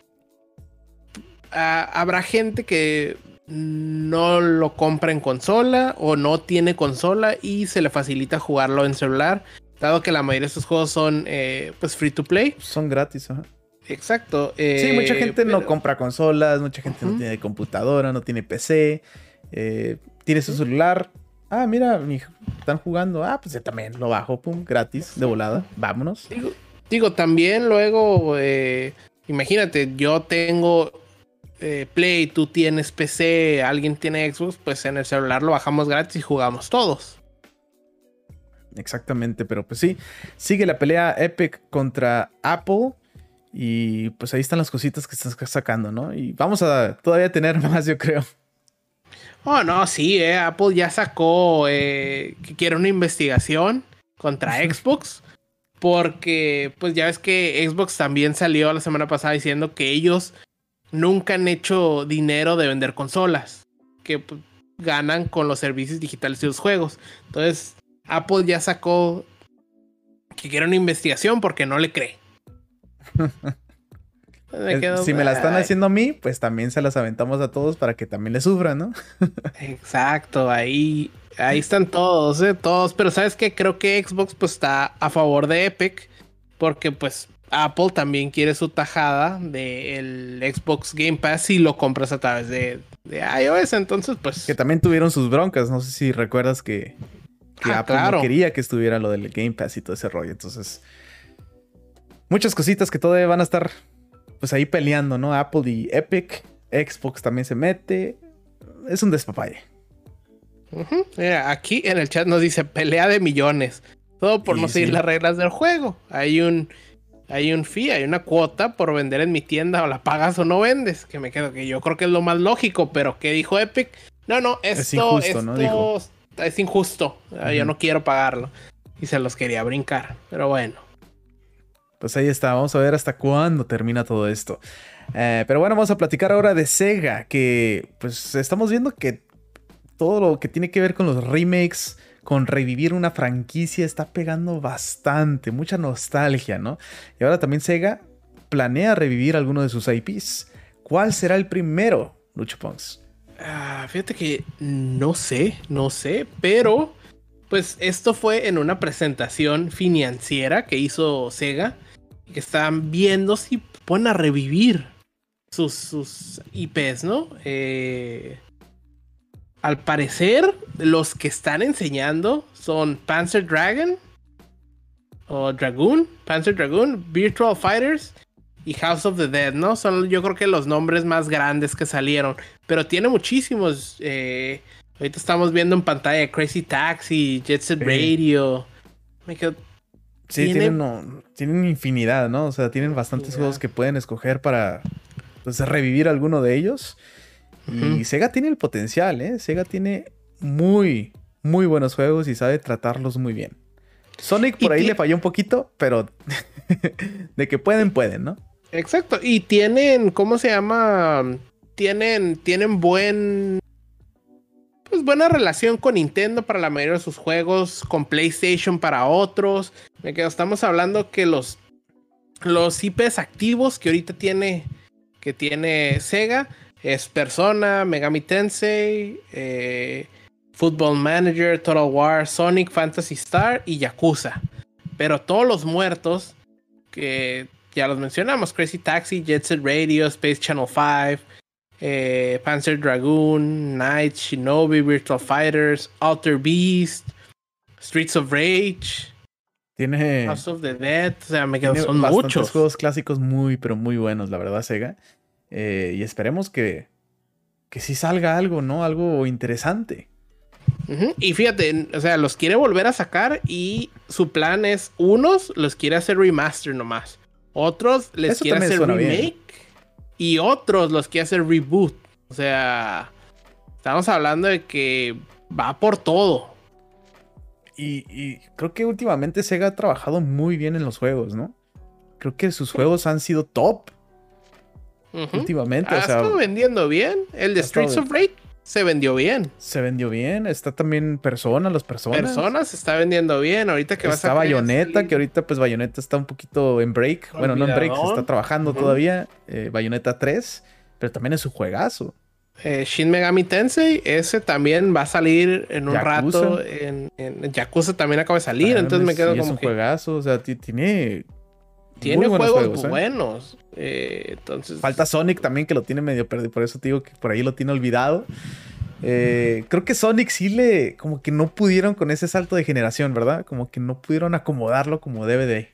S2: habrá gente que no lo compra en consola o no tiene consola y se le facilita jugarlo en celular, dado que la mayoría de estos juegos son eh, pues free to play.
S1: Son gratis, ajá.
S2: Exacto.
S1: sí, mucha eh, gente no compra consolas, mucha gente no tiene computadora, no tiene PC. Eh, tiene su celular. Ah, mira, están jugando. Ah, pues yo también lo bajo, pum, gratis, de volada. Vámonos.
S2: Digo, también luego, eh, imagínate, yo tengo Play, tú tienes PC, alguien tiene Xbox, pues en el celular lo bajamos gratis y jugamos todos.
S1: Exactamente, pero pues sí, sigue la pelea Epic contra Apple. Y pues ahí están las cositas que estás sacando, ¿no? Y vamos a todavía tener más, yo creo.
S2: Oh, no, sí, eh, Apple ya sacó eh, que quiere una investigación contra Xbox. Porque, pues ya ves que Xbox también salió la semana pasada diciendo que ellos nunca han hecho dinero de vender consolas. Que pues, ganan con los servicios digitales y los juegos. Entonces, Apple ya sacó que quiere una investigación porque no le cree.
S1: Si me la están haciendo a mí, pues también se las aventamos a todos para que también le sufran, ¿no?
S2: Exacto, ahí, ahí están todos, ¿eh? todos. Pero sabes que creo que Xbox pues está a favor de Epic porque pues Apple también quiere su tajada del Xbox Game Pass si lo compras a través de, iOS. Entonces, pues.
S1: Que también tuvieron sus broncas. No sé si recuerdas que, ah, Apple no quería que estuviera lo del Game Pass y todo ese rollo. Entonces, muchas cositas que todavía van a estar pues ahí peleando, ¿no? Apple y Epic. Xbox también se mete. Es un despapalle.
S2: Mira, aquí en el chat nos dice pelea de millones. Todo por no seguir las reglas del juego. Hay un, hay un fee, hay una cuota por vender en mi tienda o la pagas o no vendes. Que me quedo que yo creo que es lo más lógico, pero ¿qué dijo Epic? No, no, esto es injusto, ¿no? es injusto. Yo no quiero pagarlo. Y se los quería brincar. Pero bueno
S1: pues ahí está, vamos a ver hasta cuándo termina todo esto. Eh, pero bueno, vamos a platicar ahora de Sega, que pues estamos viendo que todo lo que tiene que ver con los remakes, con revivir una franquicia, está pegando bastante, mucha nostalgia, ¿no? Y ahora también Sega planea revivir alguno de sus IPs. ¿Cuál será el primero? Lucho Punks?
S2: Ah, fíjate que no sé, no sé, pero pues esto fue en una presentación financiera que hizo Sega, que estaban viendo si pueden a revivir sus, sus IPs, ¿no? Eh, al parecer, los que están enseñando son Panzer Dragon o Dragoon, Panzer Dragoon, Virtual Fighters y House of the Dead, ¿no? Son yo creo que los nombres más grandes que salieron, pero tiene muchísimos. Eh, ahorita estamos viendo en pantalla Crazy Taxi, Jet Set Radio. Me quedo,
S1: sí, tienen, tienen, infinidad, ¿no? O sea, tienen bastantes juegos que pueden escoger para pues, revivir alguno de ellos. Y Sega tiene el potencial, ¿eh? Sega tiene muy, muy buenos juegos y sabe tratarlos muy bien. Sonic por ahí le falló un poquito, pero de que pueden, pueden, ¿no?
S2: Exacto. Y tienen, ¿cómo se llama? Tienen, tienen buen. Pues buena relación con Nintendo para la mayoría de sus juegos, con PlayStation para otros. Estamos hablando que los, los IPs activos que ahorita tiene, que tiene Sega es Persona, Megami Tensei, eh, Football Manager, Total War, Sonic, Fantasy Star y Yakuza. Pero todos los muertos, que ya los mencionamos, Crazy Taxi, Jet Set Radio, Space Channel 5, eh, Panzer Dragoon, Knight, Shinobi, Virtual Fighters, Alter Beast, Streets of Rage.
S1: Tiene.
S2: House of the Dead. O sea, me quedo, son muchos.
S1: juegos clásicos muy, pero muy buenos, la verdad, Sega. Eh, y esperemos que, que sí salga algo, ¿no? Algo interesante.
S2: Y fíjate, o sea, los quiere volver a sacar y su plan es, unos los quiere hacer remaster nomás, otros les quiere hacer remake y otros los quiere hacer reboot. O sea, estamos hablando de que va por todo.
S1: Y, y, creo que últimamente Sega ha trabajado muy bien en los juegos, ¿no? Creo que sus juegos han sido top últimamente.
S2: Ha estado vendiendo bien. El de Streets of Rage se vendió bien.
S1: Se vendió bien. Está también Persona, los Personas.
S2: Personas se está vendiendo bien. Ahorita que
S1: va a Bayonetta, que ahorita pues Bayonetta está un poquito en break. Bueno, no en break, se está trabajando todavía. Eh, Bayonetta 3, pero también es su juegazo.
S2: Eh, Shin Megami Tensei, ese también va a salir en un rato. En, en, Yakuza también acaba de salir, entonces me quedo
S1: como.
S2: Es
S1: un juegazo, o sea, tiene
S2: tiene juegos, buenos. ¿eh? Eh, entonces.
S1: Falta Sonic también, que lo tiene medio perdido. Por eso te digo que por ahí lo tiene olvidado. Eh, creo que Sonic sí le. Como que no pudieron con ese salto de generación, ¿verdad? Como que no pudieron acomodarlo como debe de.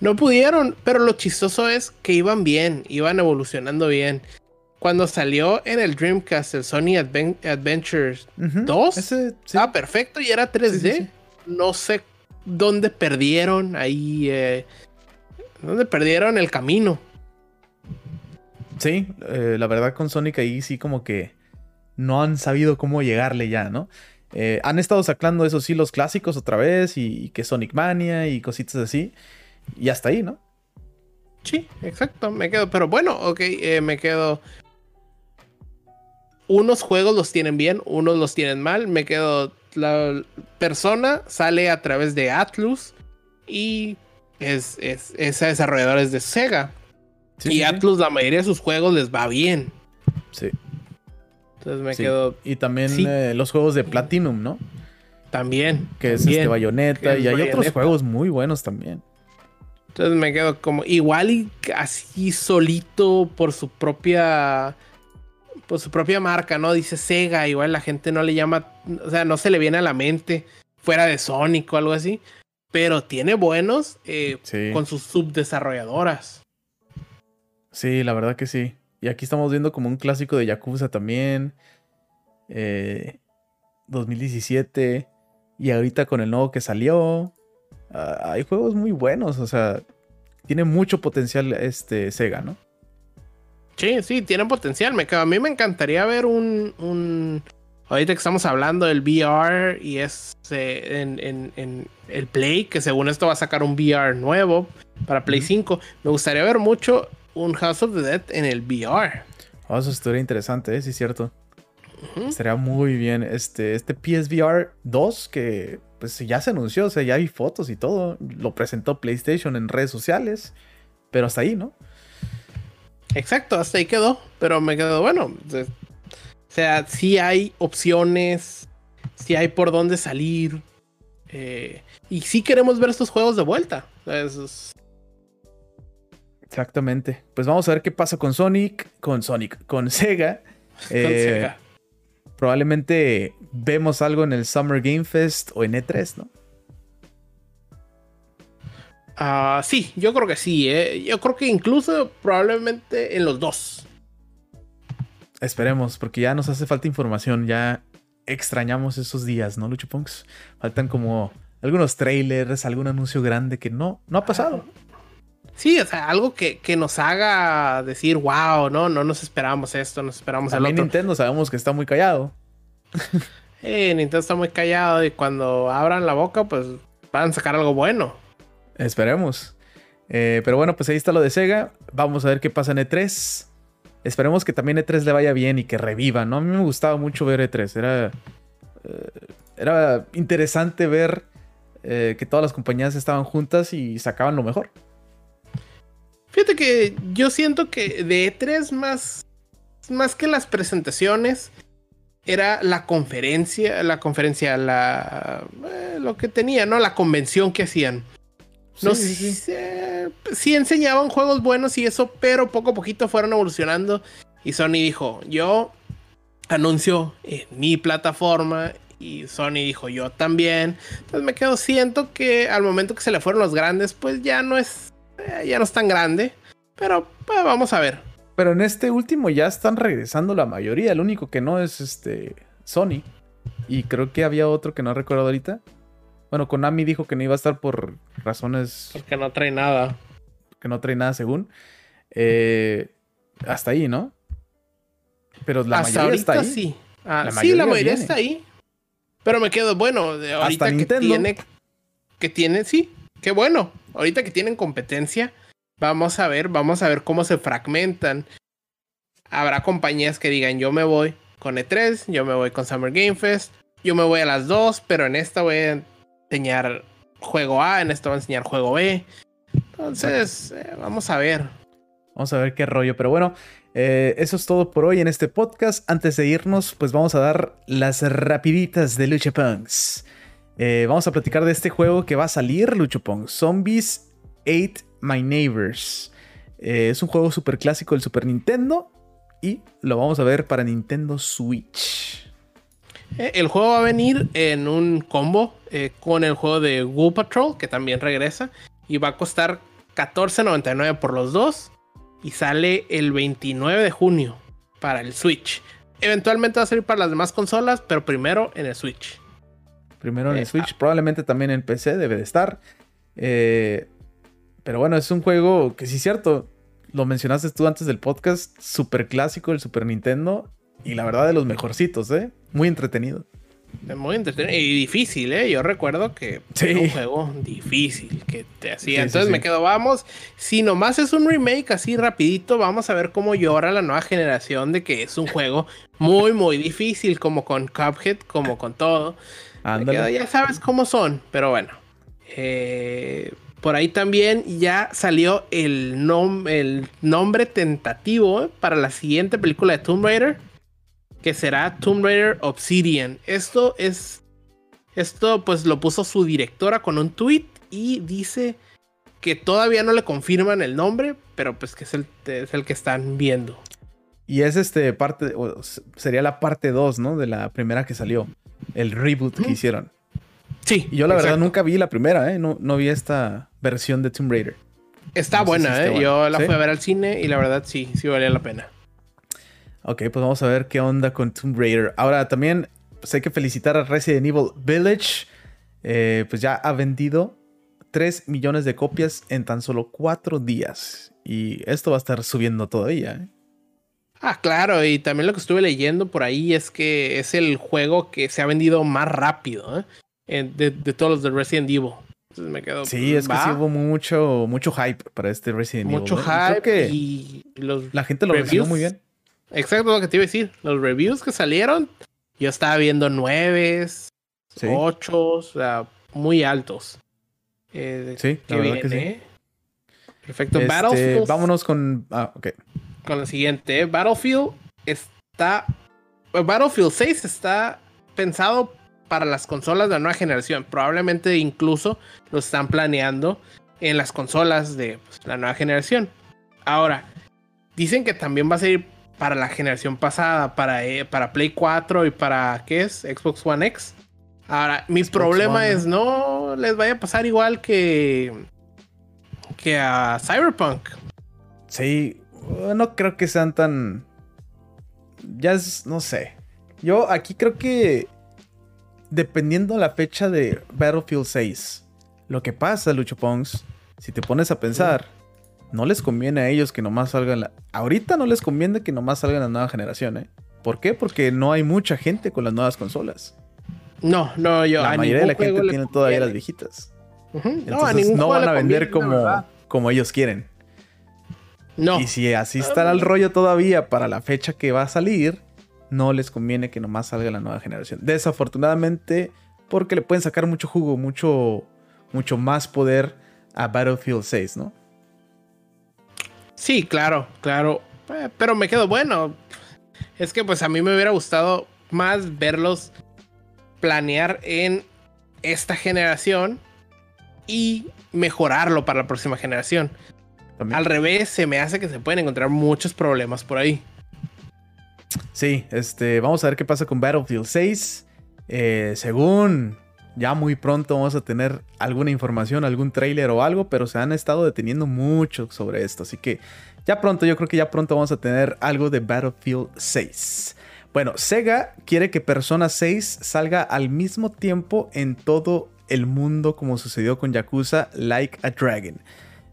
S2: No pudieron, pero lo chistoso es que iban bien, iban evolucionando bien. Cuando salió en el Dreamcast el Sony Adventures 2, estaba perfecto y era 3D. no sé dónde perdieron ahí donde perdieron el camino.
S1: Sí, eh, la verdad con Sonic ahí sí como que no han sabido cómo llegarle ya, ¿no? Eh, han estado sacando eso sí los clásicos otra vez y, que Sonic Mania y cositas así. Y hasta ahí, ¿no?
S2: Sí, exacto, me quedo. Pero bueno, ok, eh, me quedo. Unos juegos los tienen bien, unos los tienen mal. Me quedo. La persona sale a través de Atlus y es, es, es desarrolladores de Sega. y Atlus, la mayoría de sus juegos les va bien.
S1: Sí.
S2: Entonces me quedo.
S1: Y también eh, los juegos de Platinum, ¿no?
S2: También.
S1: Que es este Bayonetta. Y hay otros juegos muy buenos también.
S2: Entonces me quedo como igual y así solito por su propia por su propia marca, ¿no? Dice Sega, igual la gente no le llama, o sea, no se le viene a la mente fuera de Sonic o algo así pero tiene buenos eh, con sus subdesarrolladoras.
S1: Sí, la verdad que sí. Y aquí estamos viendo como un clásico de Yakuza también. 2017. Eh, y ahorita con el nuevo que salió. Ah, hay juegos muy buenos. O sea, tiene mucho potencial este Sega, ¿no?
S2: Sí, sí, tiene potencial. Me, a mí me encantaría ver un ahorita que estamos hablando del VR y es eh, en, el Play, que según esto va a sacar un VR nuevo para Play 5, me gustaría ver mucho un House of the Dead en el VR.
S1: Oh, eso estaría interesante, ¿eh? sí, cierto. Estaría muy bien. Este, este PSVR 2 que pues ya se anunció, o sea, ya hay fotos y todo. Lo presentó PlayStation en redes sociales, pero hasta ahí, ¿no?
S2: Exacto, hasta ahí quedó. Pero me quedó bueno. O sea, sí hay opciones, sí hay por dónde salir. Eh, y sí queremos ver estos juegos de vuelta.
S1: Exactamente. Pues vamos a ver qué pasa con Sonic, con Sonic, con Sega. con eh, Sega. Probablemente vemos algo en el Summer Game Fest o en E3, ¿no?
S2: Ah, sí, yo creo que sí. ¿eh? Yo creo que incluso probablemente en los dos.
S1: Esperemos, porque ya nos hace falta información. Ya extrañamos esos días, ¿no, Lucho Punks? Faltan como algunos trailers, algún anuncio grande que no, no ha pasado.
S2: Sí, o sea, algo que, nos haga decir, wow, no, no nos esperamos esto, nos esperamos
S1: También Nintendo sabemos que está muy callado.
S2: eh, Nintendo está muy callado y cuando abran la boca, pues van a sacar algo bueno.
S1: Esperemos. Eh, pero bueno, pues ahí está lo de Sega. Vamos a ver qué pasa en E3. Esperemos que también E3 le vaya bien y que reviva, ¿no? A mí me gustaba mucho ver E3. Era, eh, era interesante ver eh, que todas las compañías estaban juntas y sacaban lo mejor.
S2: Fíjate que yo siento que de E3 más, más que las presentaciones, era la conferencia, la conferencia, la, lo que tenía, ¿no? La convención que hacían. No sí, sí, enseñaban juegos buenos y eso, pero poco a poquito fueron evolucionando. Y Sony dijo, yo anuncio en mi plataforma. Y Sony dijo, yo también. Entonces me quedo, siento que al momento que se le fueron los grandes, pues ya no es, eh, ya no es tan grande. Pero pues, vamos a ver.
S1: Pero en este último ya están regresando la mayoría. El único que no es este Sony. Y creo que había otro que no recuerdo ahorita. Bueno, Konami dijo que no iba a estar por razones.
S2: Porque no trae nada.
S1: Que no trae nada, según. Eh, hasta ahí, ¿no? Pero la mayoría está ahí.
S2: Sí, ah, la sí la mayoría está ahí. Pero me quedo, bueno, de ahorita que tiene. Que tiene, sí, qué bueno. Ahorita que tienen competencia, vamos a ver, vamos a ver cómo se fragmentan. Habrá compañías que digan, yo me voy con E3, yo me voy con Summer Game Fest, yo me voy a las dos, pero en esta voy a enseñar juego A, en esto va a enseñar juego B. Entonces, eh, vamos a ver.
S1: Vamos a ver qué rollo. Pero bueno, eh, eso es todo por hoy en este podcast. Antes de irnos, pues vamos a dar las rapiditas de Lucha Punks. Eh, vamos a platicar de este juego que va a salir, Lucho Zombies 8 My Neighbors. es un juego súper clásico del Super Nintendo y lo vamos a ver para Nintendo Switch.
S2: Eh, el juego va a venir en un combo eh, con el juego de Goo Patrol, que también regresa. Y va a costar $14.99 por los dos. Y sale el 29 de junio para el Switch. Eventualmente va a salir para las demás consolas, pero primero en el Switch.
S1: Primero en el eh, Switch, ah. probablemente también en PC debe de estar. pero bueno, es un juego que sí es cierto. Lo mencionaste tú antes del podcast, super clásico del Super Nintendo. Y la verdad de los mejorcitos, ¿eh? Muy entretenido.
S2: Muy entretenido y difícil, ¿eh? Yo recuerdo que era un juego difícil que te hacía. Entonces me quedo, vamos, si nomás es un remake así rapidito, vamos a ver cómo llora la nueva generación de que es un juego muy, muy difícil, como con Cuphead, como con todo. ya sabes cómo son, pero bueno. Eh, por ahí también ya salió el, el nombre tentativo para la siguiente película de Tomb Raider que será Tomb Raider Obsidian. Esto es. Esto pues lo puso su directora con un tweet y dice que todavía no le confirman el nombre, pero pues que es el, es el que están viendo.
S1: Y es este parte, sería la parte 2, ¿no? De la primera que salió. El reboot que hicieron.
S2: Sí.
S1: Y yo la verdad nunca vi la primera, ¿eh? No, no vi esta versión de Tomb Raider.
S2: Está buena, ¿eh? Yo la fui a ver al cine y la verdad sí, sí valía la pena.
S1: Ok, pues vamos a ver qué onda con Tomb Raider. Ahora también pues hay que felicitar a Resident Evil Village. Eh, pues ya ha vendido 3 millones de copias en tan solo 4 días. Y esto va a estar subiendo todavía. ¿eh?
S2: Ah, claro, y también lo que estuve leyendo por ahí es que es el juego que se ha vendido más rápido ¿eh? de, todos los de Resident Evil. Entonces me quedo.
S1: Sí, es que sí hubo mucho, mucho hype para este Resident
S2: Evil. Mucho hype y
S1: la gente lo recibió muy bien.
S2: Exacto lo que te iba a decir. Los reviews que salieron, yo estaba viendo nueves, ocho, o sea, muy altos.
S1: Eh, sí, la verdad que sí.
S2: ¿eh? Perfecto. Este,
S1: Vámonos con. Ah, ok.
S2: con lo siguiente. ¿eh? Battlefield está. Battlefield 6 está pensado para las consolas de la nueva generación. Probablemente incluso lo están planeando en las consolas de pues, la nueva generación. Ahora, dicen que también va a ser para la generación pasada, para, eh, para Play 4 y para, ¿qué es? Xbox One X. Ahora, mi problema es no les vaya a pasar igual que, que a Cyberpunk.
S1: Sí, no creo que sean tan... Ya es, no sé. Yo aquí creo que dependiendo la fecha de Battlefield 6, lo que pasa, Lucho Pongs, si te pones a pensar, no les conviene a ellos que nomás salgan la... Ahorita no les conviene que nomás salgan la nueva generación, ¿eh? ¿Por qué? Porque no hay mucha gente con las nuevas consolas.
S2: No, no, yo.
S1: La mayoría de la gente tiene todavía las viejitas. Entonces no, van a vender como, como ellos quieren. No. Y si así está el rollo todavía para la fecha que va a salir, no les conviene que nomás salga la nueva generación. Desafortunadamente, porque le pueden sacar mucho jugo, mucho, mucho más poder a Battlefield 6, ¿no?
S2: Sí, claro, claro. Eh, pero me quedo bueno. Es que pues a mí me hubiera gustado más verlos planear en esta generación y mejorarlo para la próxima generación. Al revés, se me hace que se pueden encontrar muchos problemas por ahí.
S1: Sí, este, vamos a ver qué pasa con Battlefield 6. Eh, según ya muy pronto vamos a tener alguna información, algún trailer o algo, pero se han estado deteniendo mucho sobre esto. Así que ya pronto, yo creo que ya pronto vamos a tener algo de Battlefield 6. Bueno, Sega quiere que Persona 6 salga al mismo tiempo en todo el mundo como sucedió con Yakuza Like a Dragon.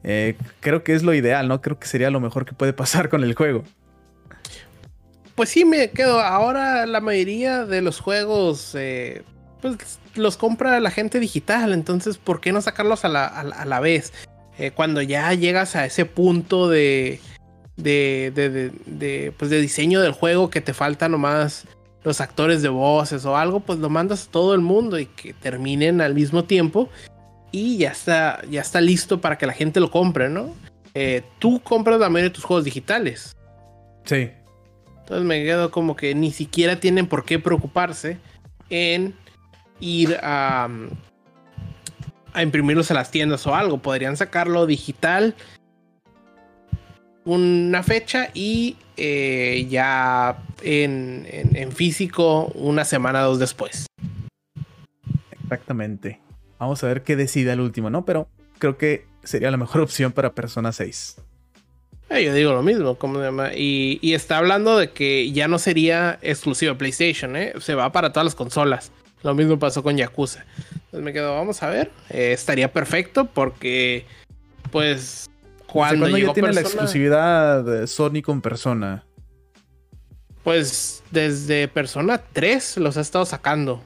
S1: Eh, creo que es lo ideal, ¿no? Creo que sería lo mejor que puede pasar con el juego.
S2: Pues sí, me quedo. Ahora la mayoría de los juegos eh, pues los compra la gente digital, entonces ¿por qué no sacarlos a la, vez? Eh, cuando ya llegas a ese punto de, de, de, pues de diseño del juego que te falta nomás los actores de voces o algo, pues lo mandas a todo el mundo y que terminen al mismo tiempo y ya está, ya está listo para que la gente lo compre, ¿no? Eh, tú compras la mayoría de tus juegos digitales.
S1: Sí.
S2: Entonces me quedo como que ni siquiera tienen por qué preocuparse en ir a, a imprimirlos a las tiendas o algo. Podrían sacarlo digital una fecha y eh, ya en, en, físico una semana o dos después.
S1: Exactamente. Vamos a ver qué decide el último, ¿no? Pero creo que sería la mejor opción para Persona 6.
S2: Eh, yo digo lo mismo, ¿cómo se llama? Y, y, está hablando de que ya no sería exclusivo de PlayStation, ¿eh? Se va para todas las consolas. Lo mismo pasó con Yakuza. Entonces me quedo, vamos a ver. Eh, estaría perfecto porque, pues,
S1: cuando ya tiene la exclusividad de Sony con Persona?
S2: Pues desde Persona 3 los ha estado sacando.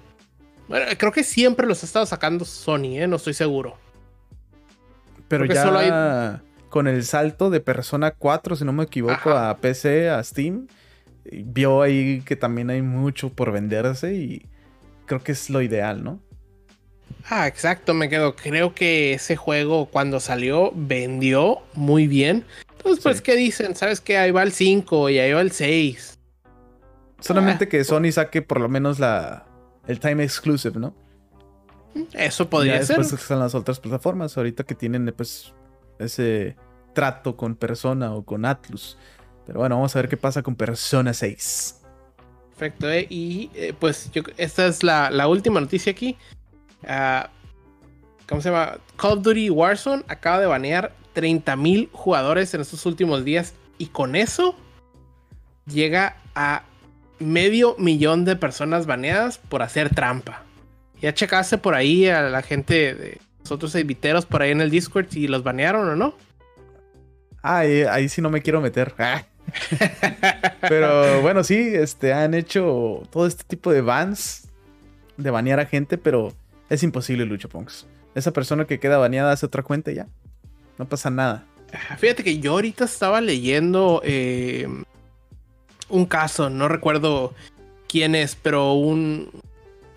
S2: Bueno, creo que siempre los ha estado sacando Sony, ¿eh? No estoy seguro.
S1: Pero ya con el salto de Persona 4, si no me equivoco, a PC, a Steam, vio ahí que también hay mucho por venderse y creo que es lo ideal, ¿no?
S2: Ah, exacto, me quedo. Creo que ese juego cuando salió vendió muy bien. Entonces, pues, ¿qué dicen? ¿Sabes qué? Ahí va el 5 y ahí va el 6.
S1: Solamente ah, que Sony saque por lo menos la el time exclusive, ¿no?
S2: Eso podría
S1: ya
S2: ser.
S1: Después están las otras plataformas, ahorita que tienen pues ese trato con Persona o con Atlus. Pero bueno, vamos a ver qué pasa con Persona 6.
S2: Perfecto, ¿eh? y eh, pues esta es la, última noticia aquí. Ah, ¿Cómo se llama? Call of Duty Warzone acaba de banear 30.000 jugadores en estos últimos días y con eso llega a medio millón de personas baneadas por hacer trampa. Ya checaste por ahí a la gente de los otros editeros por ahí en el Discord si los banearon o no.
S1: Ah, ahí, sí no me quiero meter. Ah. pero bueno, sí, este, han hecho todo este tipo de bans de banear a gente, pero es imposible, Lucho Ponks. Esa persona que queda baneada hace otra cuenta y ya. No pasa nada.
S2: Fíjate que yo ahorita estaba leyendo eh, un caso, no recuerdo quién es, pero un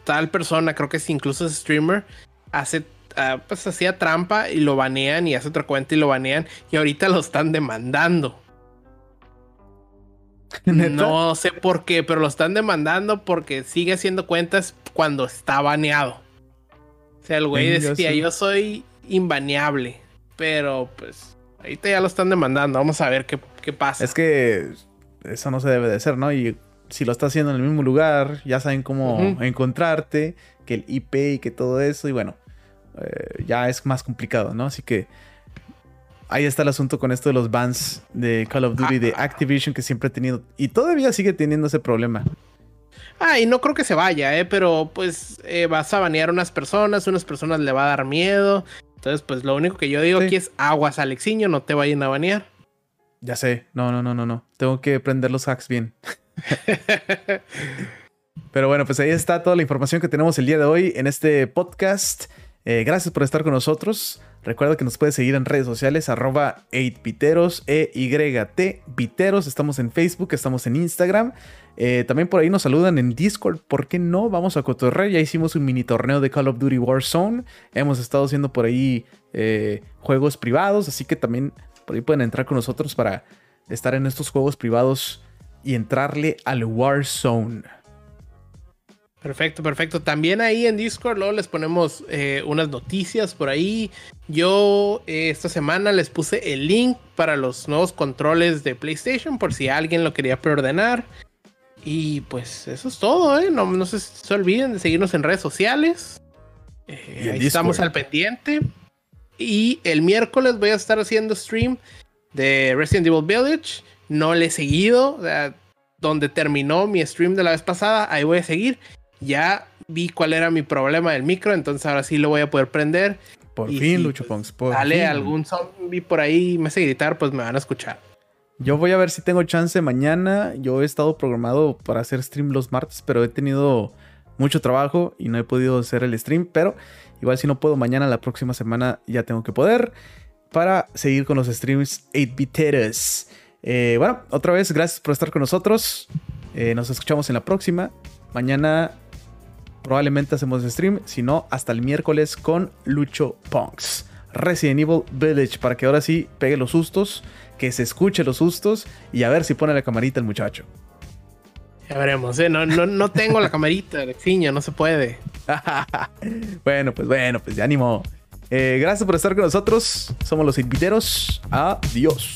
S2: tal persona, creo que es incluso streamer, hace ah, pues hacía trampa y lo banean y hace otra cuenta y lo banean y ahorita lo están demandando. No sé por qué, pero lo están demandando porque sigue haciendo cuentas cuando está baneado. O sea, el güey decía, yo soy inbaneable. Pero pues, ahorita ya lo están demandando. Vamos a ver qué, qué pasa.
S1: Es que eso no se debe de hacer, ¿no? Y si lo está haciendo en el mismo lugar, ya saben cómo encontrarte, que el IP y que todo eso. Y bueno, eh, ya es más complicado, ¿no? Así que ahí está el asunto con esto de los bans de Call of Duty, de ah. Activision, que siempre ha tenido y todavía sigue teniendo ese problema.
S2: Ah, y no creo que se vaya, ¿eh? Pero pues eh, vas a banear a unas personas, unas personas le va a dar miedo. Entonces, pues lo único que yo digo aquí es aguas, Alexiño, no te vayan a banear.
S1: Ya sé, no, no, no, no, no. Tengo que prender los hacks bien. Pero bueno, pues ahí está toda la información que tenemos el día de hoy en este podcast. Eh, gracias por estar con nosotros. Recuerda que nos puedes seguir en redes sociales, arroba 8piteros, E-Y-T, Piteros. Estamos en Facebook, estamos en Instagram. Eh, también por ahí nos saludan en Discord. ¿Por qué no? Vamos a cotorrear. Ya hicimos un mini torneo de Call of Duty Warzone. Hemos estado haciendo por ahí eh, juegos privados. Así que también por ahí pueden entrar con nosotros para estar en estos juegos privados y entrarle al Warzone.
S2: Perfecto, perfecto. También ahí en Discord luego les ponemos eh, unas noticias por ahí. Yo eh, esta semana les puse el link para los nuevos controles de PlayStation por si alguien lo quería preordenar. Y pues eso es todo, ¿eh? No, no se, se olviden de seguirnos en redes sociales. Eh, ahí estamos al pendiente. Y el miércoles voy a estar haciendo stream de Resident Evil Village. No le he seguido. donde terminó mi stream de la vez pasada, ahí voy a seguir ya vi cuál era mi problema del micro, entonces ahora sí lo voy a poder prender.
S1: Por fin, Lucho Ponks, por
S2: Dale algún zombie por ahí y me hace gritar, pues me van a escuchar.
S1: Yo voy a ver si tengo chance mañana. Yo he estado programado para hacer stream los martes, pero he tenido mucho trabajo y no he podido hacer el stream. Pero igual si no puedo mañana, la próxima semana ya tengo que poder para seguir con los streams 8-biteros. Eh, bueno, otra vez, gracias por estar con nosotros. Eh, nos escuchamos en la próxima. Mañana probablemente hacemos stream, si no, hasta el miércoles con Lucho Punks. Resident Evil Village, para que ahora sí pegue los sustos, que se escuche los sustos y a ver si pone la camarita el muchacho.
S2: Ya veremos, ¿eh? no, no, tengo la camarita, Alexiño, no se puede.
S1: bueno, pues bueno, pues ya ánimo. Eh, gracias por estar con nosotros. Somos los inviteros. Adiós.